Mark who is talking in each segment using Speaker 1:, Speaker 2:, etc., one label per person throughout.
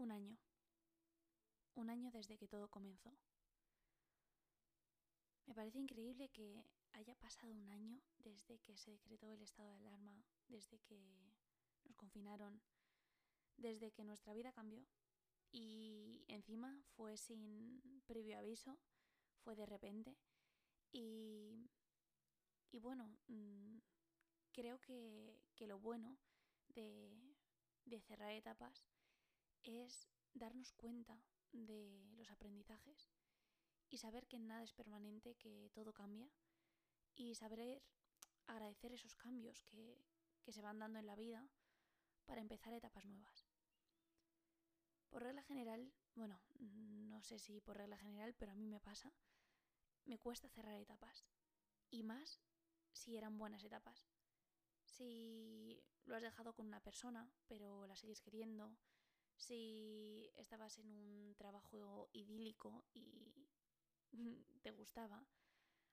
Speaker 1: Un año. Un año desde que todo comenzó. Me parece increíble que haya pasado un año desde que se decretó el estado de alarma, desde que nos confinaron, desde que nuestra vida cambió. Y encima fue sin previo aviso, fue de repente. Y, y bueno, mm, creo que, que lo bueno de, de cerrar etapas es darnos cuenta de los aprendizajes y saber que nada es permanente, que todo cambia y saber agradecer esos cambios que, que se van dando en la vida para empezar etapas nuevas. Por regla general, bueno, no sé si por regla general, pero a mí me pasa, me cuesta cerrar etapas. Y más si eran buenas etapas. Si lo has dejado con una persona, pero la sigues queriendo, si estabas en un trabajo idílico y te gustaba,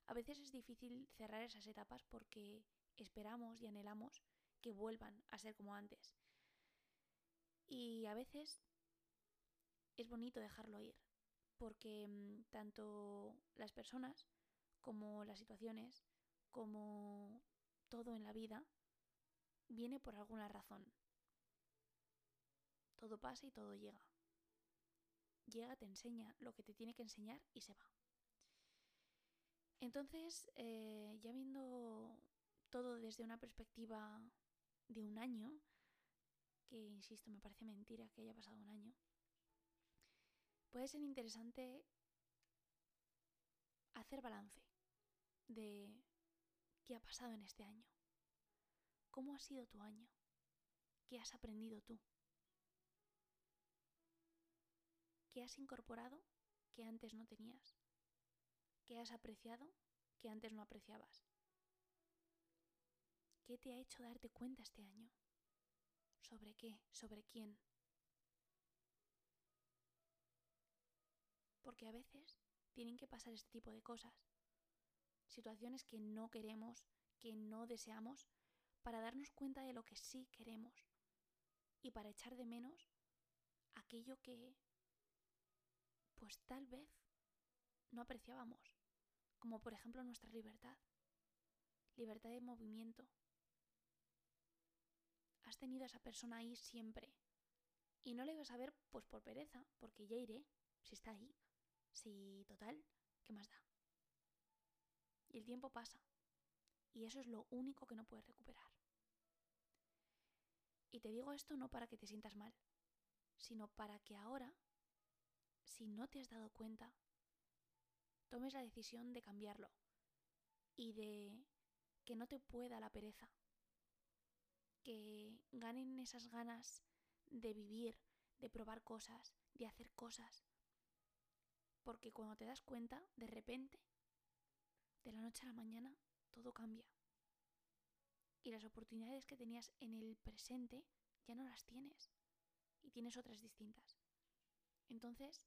Speaker 1: a veces es difícil cerrar esas etapas porque esperamos y anhelamos que vuelvan a ser como antes. Y a veces es bonito dejarlo ir, porque mm, tanto las personas como las situaciones, como todo en la vida, viene por alguna razón. Todo pasa y todo llega. Llega, te enseña lo que te tiene que enseñar y se va. Entonces, eh, ya viendo todo desde una perspectiva de un año, que insisto, me parece mentira que haya pasado un año, puede ser interesante hacer balance de qué ha pasado en este año. ¿Cómo ha sido tu año? ¿Qué has aprendido tú? ¿Qué has incorporado que antes no tenías? ¿Qué has apreciado que antes no apreciabas? ¿Qué te ha hecho darte cuenta este año? ¿Sobre qué? ¿Sobre quién? Porque a veces tienen que pasar este tipo de cosas. Situaciones que no queremos, que no deseamos, para darnos cuenta de lo que sí queremos y para echar de menos aquello que pues tal vez no apreciábamos, como por ejemplo nuestra libertad, libertad de movimiento. Has tenido a esa persona ahí siempre y no la ibas a ver pues por pereza, porque ya iré, si está ahí, si total, ¿qué más da? Y el tiempo pasa y eso es lo único que no puedes recuperar. Y te digo esto no para que te sientas mal, sino para que ahora si no te has dado cuenta, tomes la decisión de cambiarlo y de que no te pueda la pereza, que ganen esas ganas de vivir, de probar cosas, de hacer cosas. Porque cuando te das cuenta, de repente, de la noche a la mañana, todo cambia. Y las oportunidades que tenías en el presente ya no las tienes. Y tienes otras distintas. Entonces,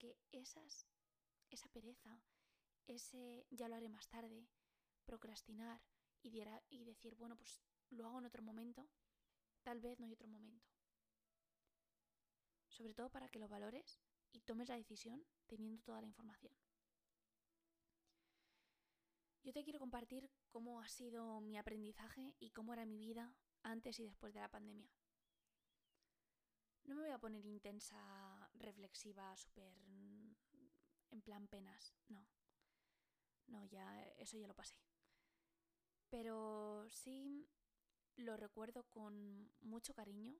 Speaker 1: que esas, esa pereza, ese ya lo haré más tarde, procrastinar y, y decir, bueno, pues lo hago en otro momento, tal vez no hay otro momento. Sobre todo para que lo valores y tomes la decisión teniendo toda la información. Yo te quiero compartir cómo ha sido mi aprendizaje y cómo era mi vida antes y después de la pandemia. No me voy a poner intensa, reflexiva, súper mm, en plan penas, no. No, ya eso ya lo pasé. Pero sí lo recuerdo con mucho cariño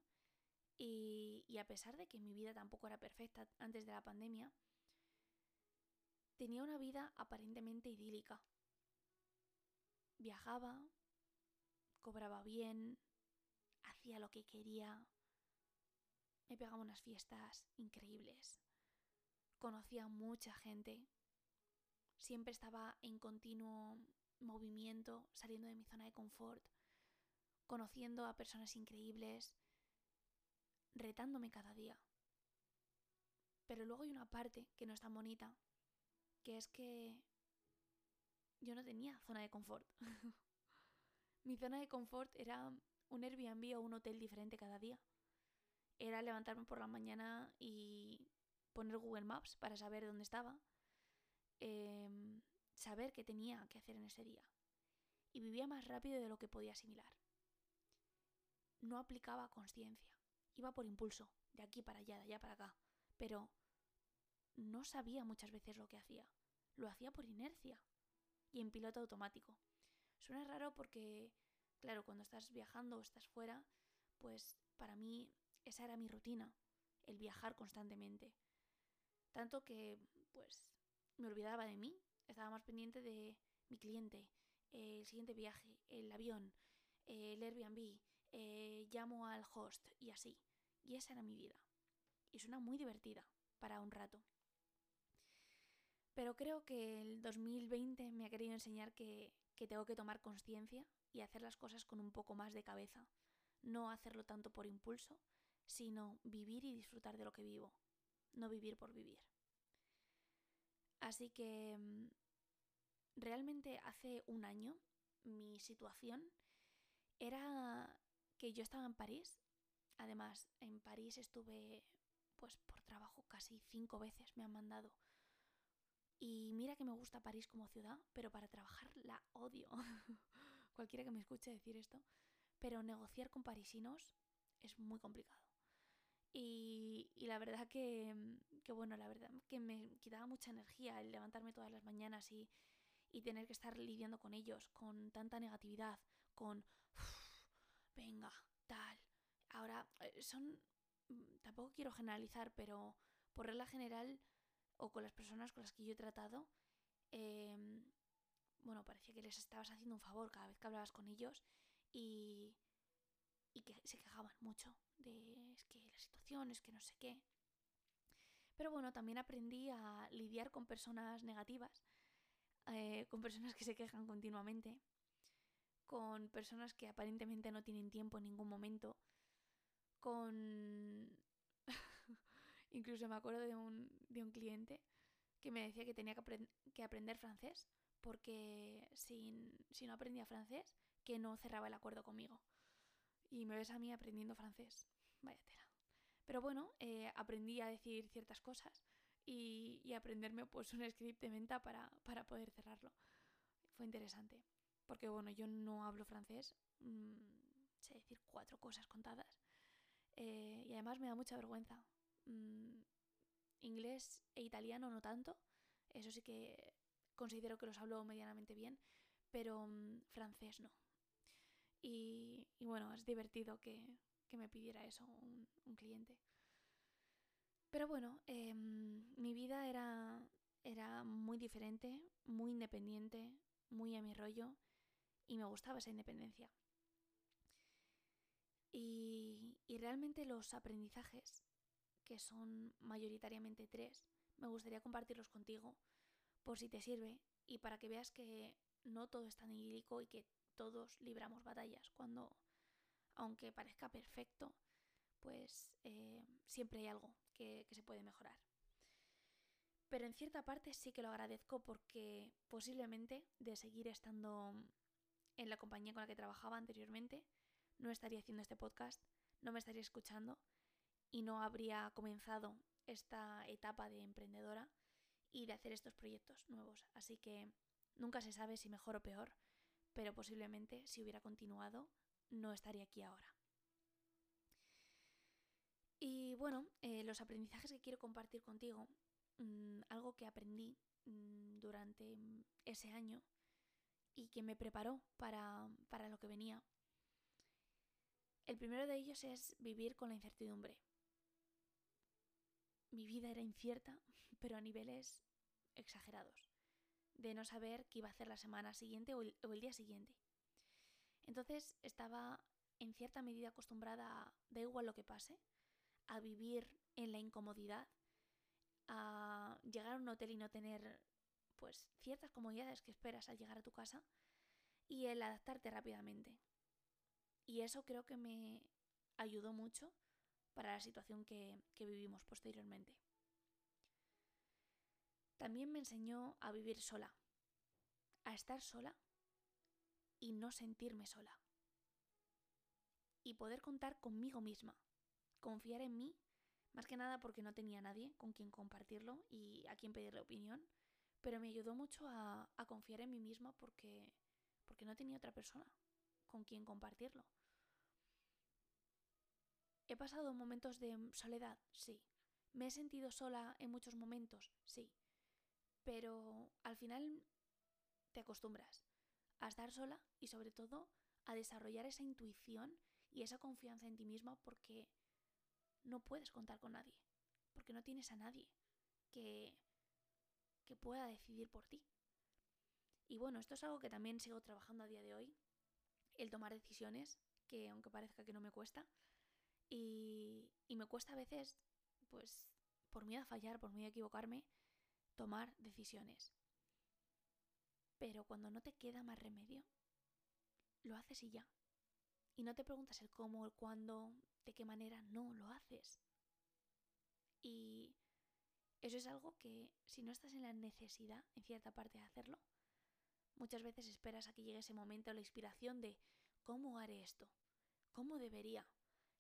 Speaker 1: y, y, a pesar de que mi vida tampoco era perfecta antes de la pandemia, tenía una vida aparentemente idílica. Viajaba, cobraba bien, hacía lo que quería, me pegaba unas fiestas increíbles. Conocía a mucha gente. Siempre estaba en continuo movimiento, saliendo de mi zona de confort, conociendo a personas increíbles, retándome cada día. Pero luego hay una parte que no es tan bonita, que es que yo no tenía zona de confort. Mi zona de confort era un Airbnb o un hotel diferente cada día era levantarme por la mañana y poner Google Maps para saber dónde estaba, em, saber qué tenía que hacer en ese día. Y vivía más rápido de lo que podía asimilar. No aplicaba conciencia, iba por impulso, de aquí para allá, de allá para acá, pero no sabía muchas veces lo que hacía. Lo hacía por inercia y en piloto automático. Suena raro porque, claro, cuando estás viajando o estás fuera, pues para mí esa era mi rutina, el viajar constantemente. Tanto que, pues, me olvidaba de mí, estaba más pendiente de mi cliente, el siguiente viaje, el avión, el Airbnb, eh, llamo al host y así. Y esa era mi vida. Y suena muy divertida para un rato. Pero creo que el 2020 me ha querido enseñar que, que tengo que tomar conciencia y hacer las cosas con un poco más de cabeza. No hacerlo tanto por impulso, sino vivir y disfrutar de lo que vivo, no vivir por vivir. Así que mm, realmente hace un año mi situación era que yo estaba en París. Además, en París estuve pues por trabajo casi cinco veces me han mandado. Y mira que me gusta París como ciudad, pero para trabajar la odio. Cualquiera que me escuche decir esto. Pero negociar con parisinos es muy complicado. Y, la verdad que, que, bueno, la verdad que me quitaba mucha energía el levantarme todas las mañanas y, y tener que estar lidiando con ellos, con tanta negatividad, con, venga, tal. Ahora, eh, son, mm, tampoco quiero generalizar, pero por regla general, o con las personas con las que yo he tratado, em, bueno, parecía que les estabas haciendo un favor cada vez que hablabas con ellos y, y que se quejaban mucho de es que la situación, es que no sé qué. Pero bueno, también aprendí a lidiar con personas negativas, eh, con personas que se quejan continuamente, con personas que aparentemente no tienen tiempo en ningún momento, con... Incluso me acuerdo de un, de un cliente que me decía que tenía que, que aprender francés porque si, si no aprendía francés, que no cerraba el acuerdo conmigo. Y me ves a mí aprendiendo francés. Vaya tela. Pero bueno, eh, aprendí a decir ciertas cosas y, y, aprenderme pues un script de venta para, para, poder cerrarlo. Fue interesante. Porque bueno, yo no hablo francés. Mmm, sé decir cuatro cosas contadas. Eh, y además me da mucha vergüenza. Mm, inglés e italiano no tanto. Eso sí que considero que los hablo medianamente bien. Pero mm, francés no. Y, bueno, es divertido que, que me pidiera eso un, un cliente. Pero bueno, eh, mi vida era, era muy diferente, muy independiente, muy a mi rollo y me gustaba esa independencia. Y, y realmente los aprendizajes, que son mayoritariamente tres, me gustaría compartirlos contigo por si te sirve y para que veas que no todo es tan idílico y que todos libramos batallas cuando, aunque parezca perfecto, pues eh, siempre hay algo que, que se puede mejorar. Pero en cierta parte sí que lo agradezco porque posiblemente de seguir estando en la compañía con la que trabajaba anteriormente, no estaría haciendo este podcast, no me estaría escuchando y no habría comenzado esta etapa de emprendedora y de hacer estos proyectos nuevos. Así que nunca se sabe si mejor o peor, pero posiblemente si hubiera continuado no estaría aquí ahora. Y bueno, eh, los aprendizajes que quiero compartir contigo, mmm, algo que aprendí mmm, durante ese año y que me preparó para, para lo que venía. El primero de ellos es vivir con la incertidumbre. Mi vida era incierta, pero a niveles exagerados, de no saber qué iba a hacer la semana siguiente o el, día siguiente. Entonces estaba en cierta medida acostumbrada, da igual lo que pase, a vivir en la incomodidad, a llegar a un hotel y no tener pues ciertas comodidades que esperas al llegar a tu casa y el adaptarte rápidamente. Y eso creo que me ayudó mucho para la situación que vivimos posteriormente. También me enseñó a vivir sola, a estar sola y no sentirme sola. Y poder contar conmigo misma, confiar en mí, más que nada porque no tenía nadie con quien compartirlo y a quien pedirle opinión, pero me ayudó mucho a, a confiar en mí misma porque, porque no tenía otra persona con quien compartirlo. ¿He pasado momentos de soledad? Sí. ¿Me he sentido sola en muchos momentos? Sí. Pero al final te acostumbras a estar sola y sobre todo a desarrollar esa intuición y esa confianza en ti misma porque no puedes contar con nadie, porque no tienes a nadie que, que pueda decidir por ti. Y bueno, esto es algo que también sigo trabajando a día de hoy, el tomar decisiones, que aunque parezca que no me cuesta, y, y me cuesta a veces, pues, por miedo a fallar, por miedo a equivocarme, tomar decisiones. Pero cuando no te queda más remedio, lo haces y ya. Y no te preguntas el cómo, el cuándo, de qué manera, no, lo haces. Y eso es algo que si no estás en la necesidad, en cierta parte, de hacerlo, muchas veces esperas a que llegue ese momento, la inspiración de cómo haré esto, cómo debería,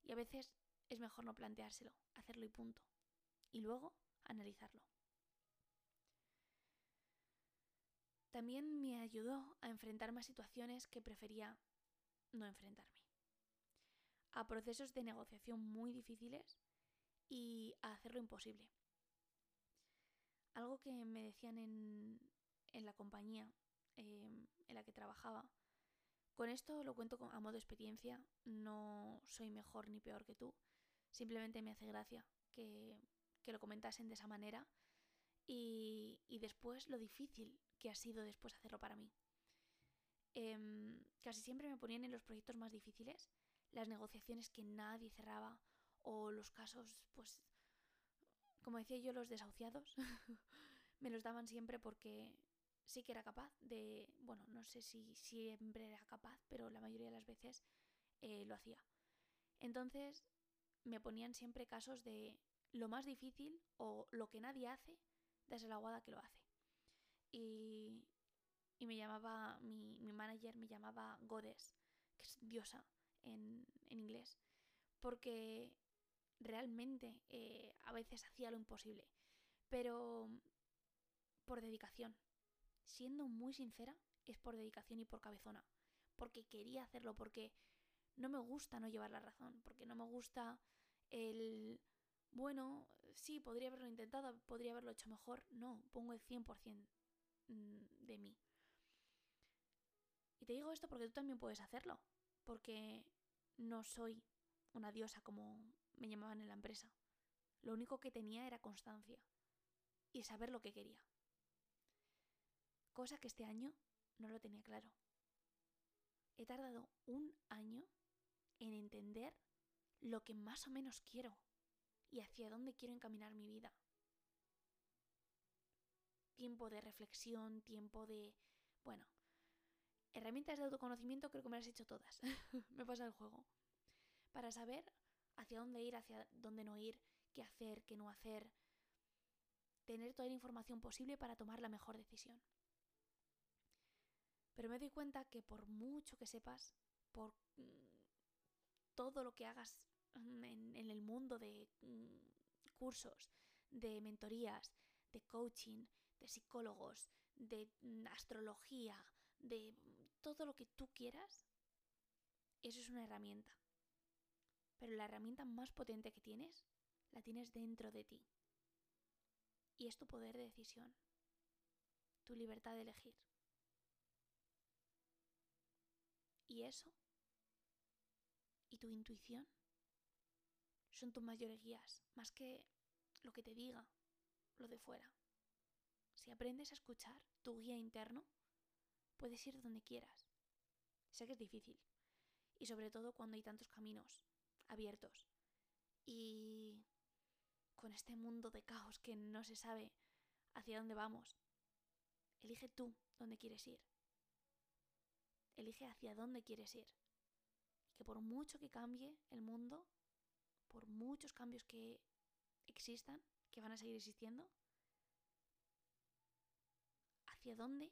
Speaker 1: y a veces es mejor no planteárselo, hacerlo y punto. Y luego analizarlo. También me ayudó a enfrentarme a situaciones que prefería no enfrentarme. A procesos de negociación muy difíciles y a hacerlo imposible. Algo que me decían en, en la compañía eh, en la que trabajaba con esto lo cuento a modo experiencia, no soy mejor ni peor que tú, simplemente me hace gracia que, que lo comentasen de esa manera y, y, después lo difícil que ha sido después hacerlo para mí. Eh, casi siempre me ponían en los proyectos más difíciles, las negociaciones que nadie cerraba o los casos, pues, como decía yo, los desahuciados, me los daban siempre porque sí que era capaz de, bueno, no sé si siempre era capaz, pero la mayoría de las veces eh, lo hacía. Entonces me ponían siempre casos de lo más difícil o lo que nadie hace, desde la guada que lo hace. Y, y me llamaba, mi, mi, manager me llamaba Goddess, que es diosa en, en inglés, porque realmente eh, a veces hacía lo imposible, pero por dedicación, siendo muy sincera, es por dedicación y por cabezona. Porque quería hacerlo, porque no me gusta no llevar la razón, porque no me gusta el... Bueno, sí, podría haberlo intentado, podría haberlo hecho mejor. No, pongo el 100% mm, de mí. Y te digo esto porque tú también puedes hacerlo, porque no soy una diosa como me llamaban en la empresa. Lo único que tenía era constancia y saber lo que quería cosa que este año no lo tenía claro. He tardado un año en entender lo que más o menos quiero y hacia dónde quiero encaminar mi vida. Tiempo de reflexión, tiempo de... Bueno, herramientas de autoconocimiento creo que me las he hecho todas. me pasa el juego. Para saber hacia dónde ir, hacia dónde no ir, qué hacer, qué no hacer. Tener toda la información posible para tomar la mejor decisión. Pero me doy cuenta que por mucho que sepas, por mm, todo lo que hagas en, en el mundo de mm, cursos, de mentorías, de coaching, de psicólogos, de astrología, de todo lo que tú quieras, eso es una herramienta. Pero la herramienta más potente que tienes, la tienes dentro de ti. Y es tu poder de decisión, tu libertad de elegir. Y eso y tu intuición son tus mayores guías, más que lo que te diga lo de fuera. Si aprendes a escuchar tu guía interno, puedes ir donde quieras. Sé que es difícil, y sobre todo cuando hay tantos caminos abiertos y con este mundo de caos que no se sabe hacia dónde vamos. Elige tú dónde quieres ir. Elige hacia dónde quieres ir. Que por mucho que cambie el mundo, por muchos cambios que existan, que van a seguir existiendo, hacia dónde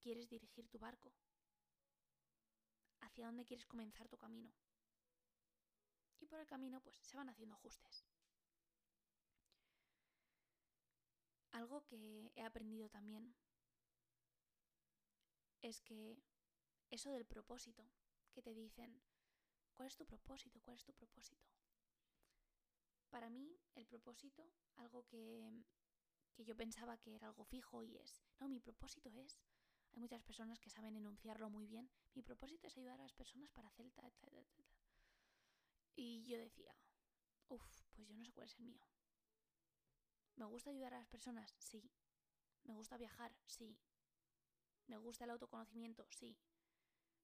Speaker 1: quieres dirigir tu barco, hacia dónde quieres comenzar tu camino. Y por el camino pues se van haciendo ajustes. Algo que he aprendido también es que eso del propósito, que te dicen, ¿cuál es tu propósito? ¿Cuál es tu propósito? Para mí, el propósito, algo que, que yo pensaba que era algo fijo y es, no, mi propósito es, hay muchas personas que saben enunciarlo muy bien, mi propósito es ayudar a las personas para hacer tal, tal. Y yo decía, uff, pues yo no sé cuál es el mío. ¿Me gusta ayudar a las personas? Sí. ¿Me gusta viajar? Sí. ¿Me gusta el autoconocimiento? Sí.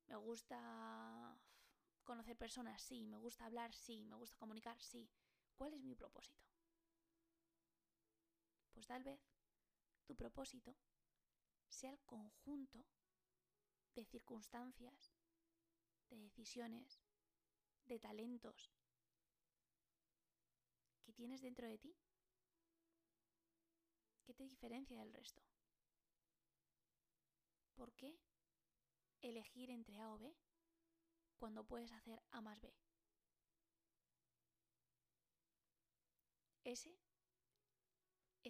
Speaker 1: ¿Me gusta conocer personas? Sí. ¿Me gusta hablar? Sí. ¿Me gusta comunicar? Sí. ¿Cuál es mi propósito? Tal vez tu propósito sea el conjunto de circunstancias, de decisiones, de talentos que tienes dentro de ti. ¿Qué te diferencia del resto? ¿Por qué elegir entre A o B cuando puedes hacer A más B? Ese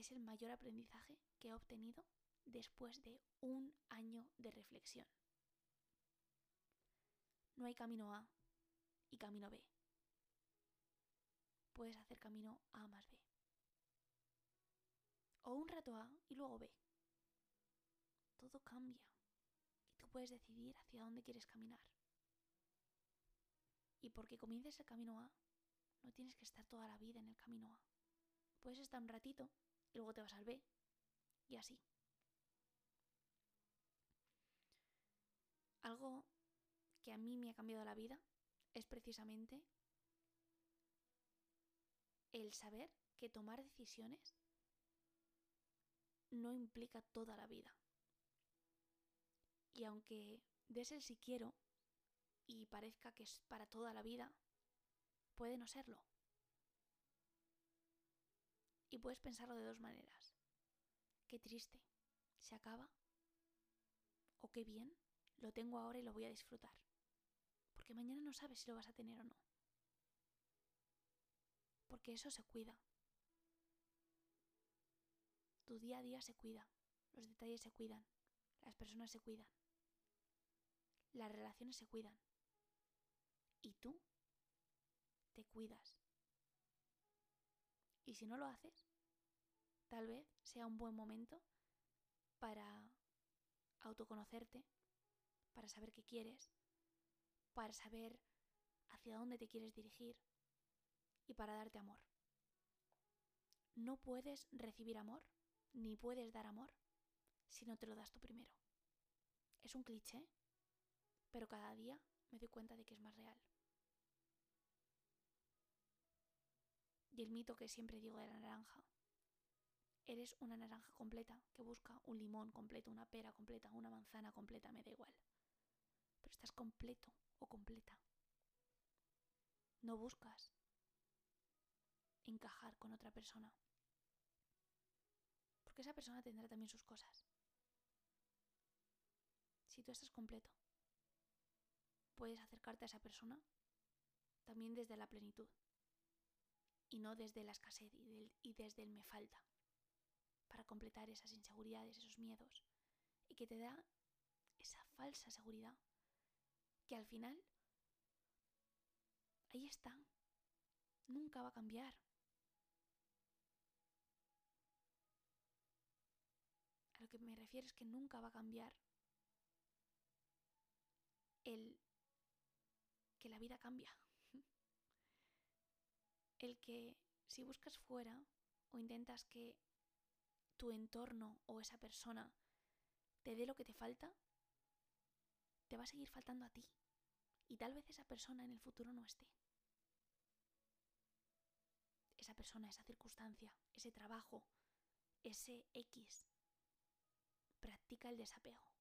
Speaker 1: es el mayor aprendizaje que he obtenido después de un año de reflexión. No hay camino A y camino B. Puedes hacer camino A más B. O un rato A y luego B. Todo cambia puedes decidir hacia dónde quieres caminar. Y porque comiences el camino A, no tienes que estar toda la vida en el camino A. Puedes estar un ratito y luego te vas al B. Y así. Algo que a mí me ha cambiado la vida es precisamente el saber que tomar decisiones no implica toda la vida. Y aunque des el si quiero y parezca que es para toda la vida, puede no serlo. Y puedes pensarlo de dos maneras. Qué triste, se acaba. O qué bien, lo tengo ahora y lo voy a disfrutar. Porque mañana no sabes si lo vas a tener o no. Porque eso se cuida. Tu día a día se cuida, los detalles se cuidan, las personas se cuidan las relaciones se cuidan. Y tú te cuidas. Y si no lo haces, tal vez sea un buen momento para autoconocerte, para saber qué quieres, para saber hacia dónde te quieres dirigir y para darte amor. No puedes recibir amor, ni puedes dar amor, si no te lo das tú primero. Es un cliché, pero cada día me doy cuenta de que es más real. Y el mito que siempre digo de la naranja. Eres una naranja completa que busca un limón completo, una pera completa, una manzana completa, me da igual. Pero estás completo o completa. No buscas encajar con otra persona. Porque esa persona tendrá también sus cosas. Si tú estás completo, puedes acercarte a esa persona también desde la plenitud y no desde la escasez y, desde el me falta, para completar esas inseguridades, esos miedos, y que te da esa falsa seguridad que al final ahí está, nunca va a cambiar. A lo que me refiero es que nunca va a cambiar el que la vida cambia. El que si buscas fuera o intentas que tu entorno o esa persona te dé lo que te falta, te va a seguir faltando a ti. Y tal vez esa persona en el futuro no esté. Esa persona, esa circunstancia, ese trabajo, ese X. Practica el desapego.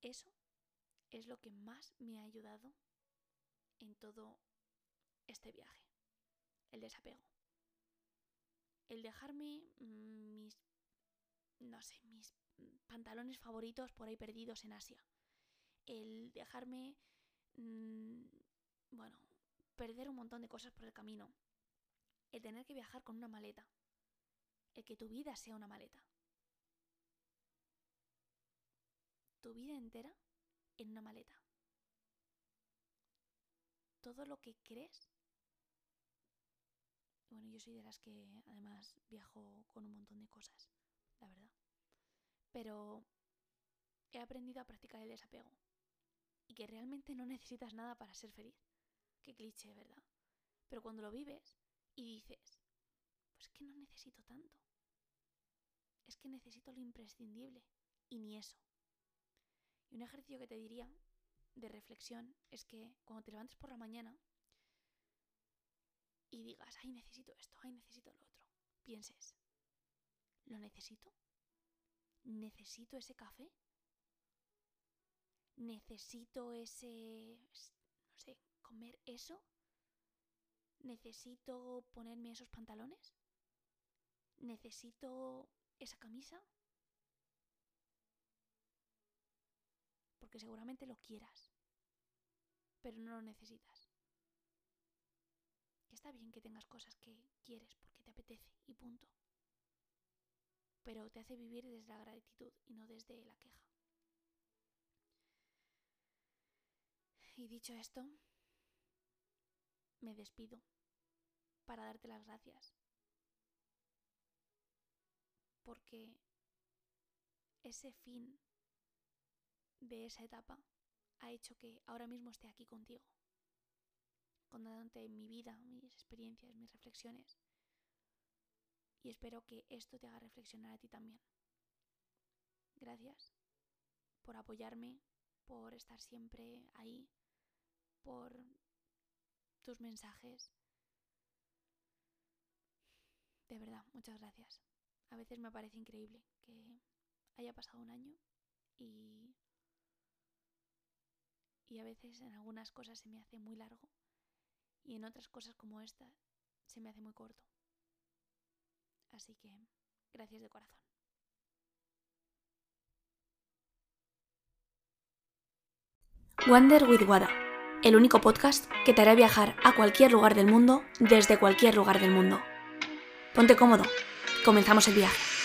Speaker 1: Eso es lo que más me ha ayudado en todo este viaje, el desapego. El dejarme mm, mis, no sé, mis pantalones favoritos por ahí perdidos en Asia. El dejarme, mm, bueno, perder un montón de cosas por el camino, el tener que viajar con una maleta, el que tu vida sea una maleta. Tu vida entera en una maleta. Todo lo que crees. Bueno, yo soy de las que además viajo con un montón de cosas, la verdad. Pero he aprendido a practicar el desapego. Y que realmente no necesitas nada para ser feliz. Qué cliché, ¿verdad? Pero cuando lo vives y dices, pues que no necesito tanto. Es que necesito lo imprescindible. Y ni eso. Y un ejercicio que te diría de reflexión es que cuando te levantes por la mañana y digas, ay, necesito esto, ay, necesito lo otro, pienses, ¿lo necesito? ¿Necesito ese café? ¿Necesito ese, no sé, comer eso? ¿Necesito ponerme esos pantalones? ¿Necesito esa camisa? Porque seguramente lo quieras, pero no lo necesitas. Está bien que tengas cosas que quieres porque te apetece y punto. Pero te hace vivir desde la gratitud y no desde la queja. Y dicho esto, me despido para darte las gracias. Porque ese fin de esa etapa ha hecho que ahora mismo esté aquí contigo, contándote mi vida, mis experiencias, mis reflexiones. Y espero que esto te haga reflexionar a ti también. Gracias por apoyarme, por estar siempre ahí, por tus mensajes. De verdad, muchas gracias. A veces me parece increíble que haya pasado un año y, y a veces en algunas cosas se me hace muy largo y en otras cosas como esta se me hace muy corto. Así que gracias de corazón.
Speaker 2: Wonder with Wada el único podcast que te hará viajar a cualquier lugar del mundo desde cualquier lugar del mundo. Ponte cómodo, comenzamos el viaje.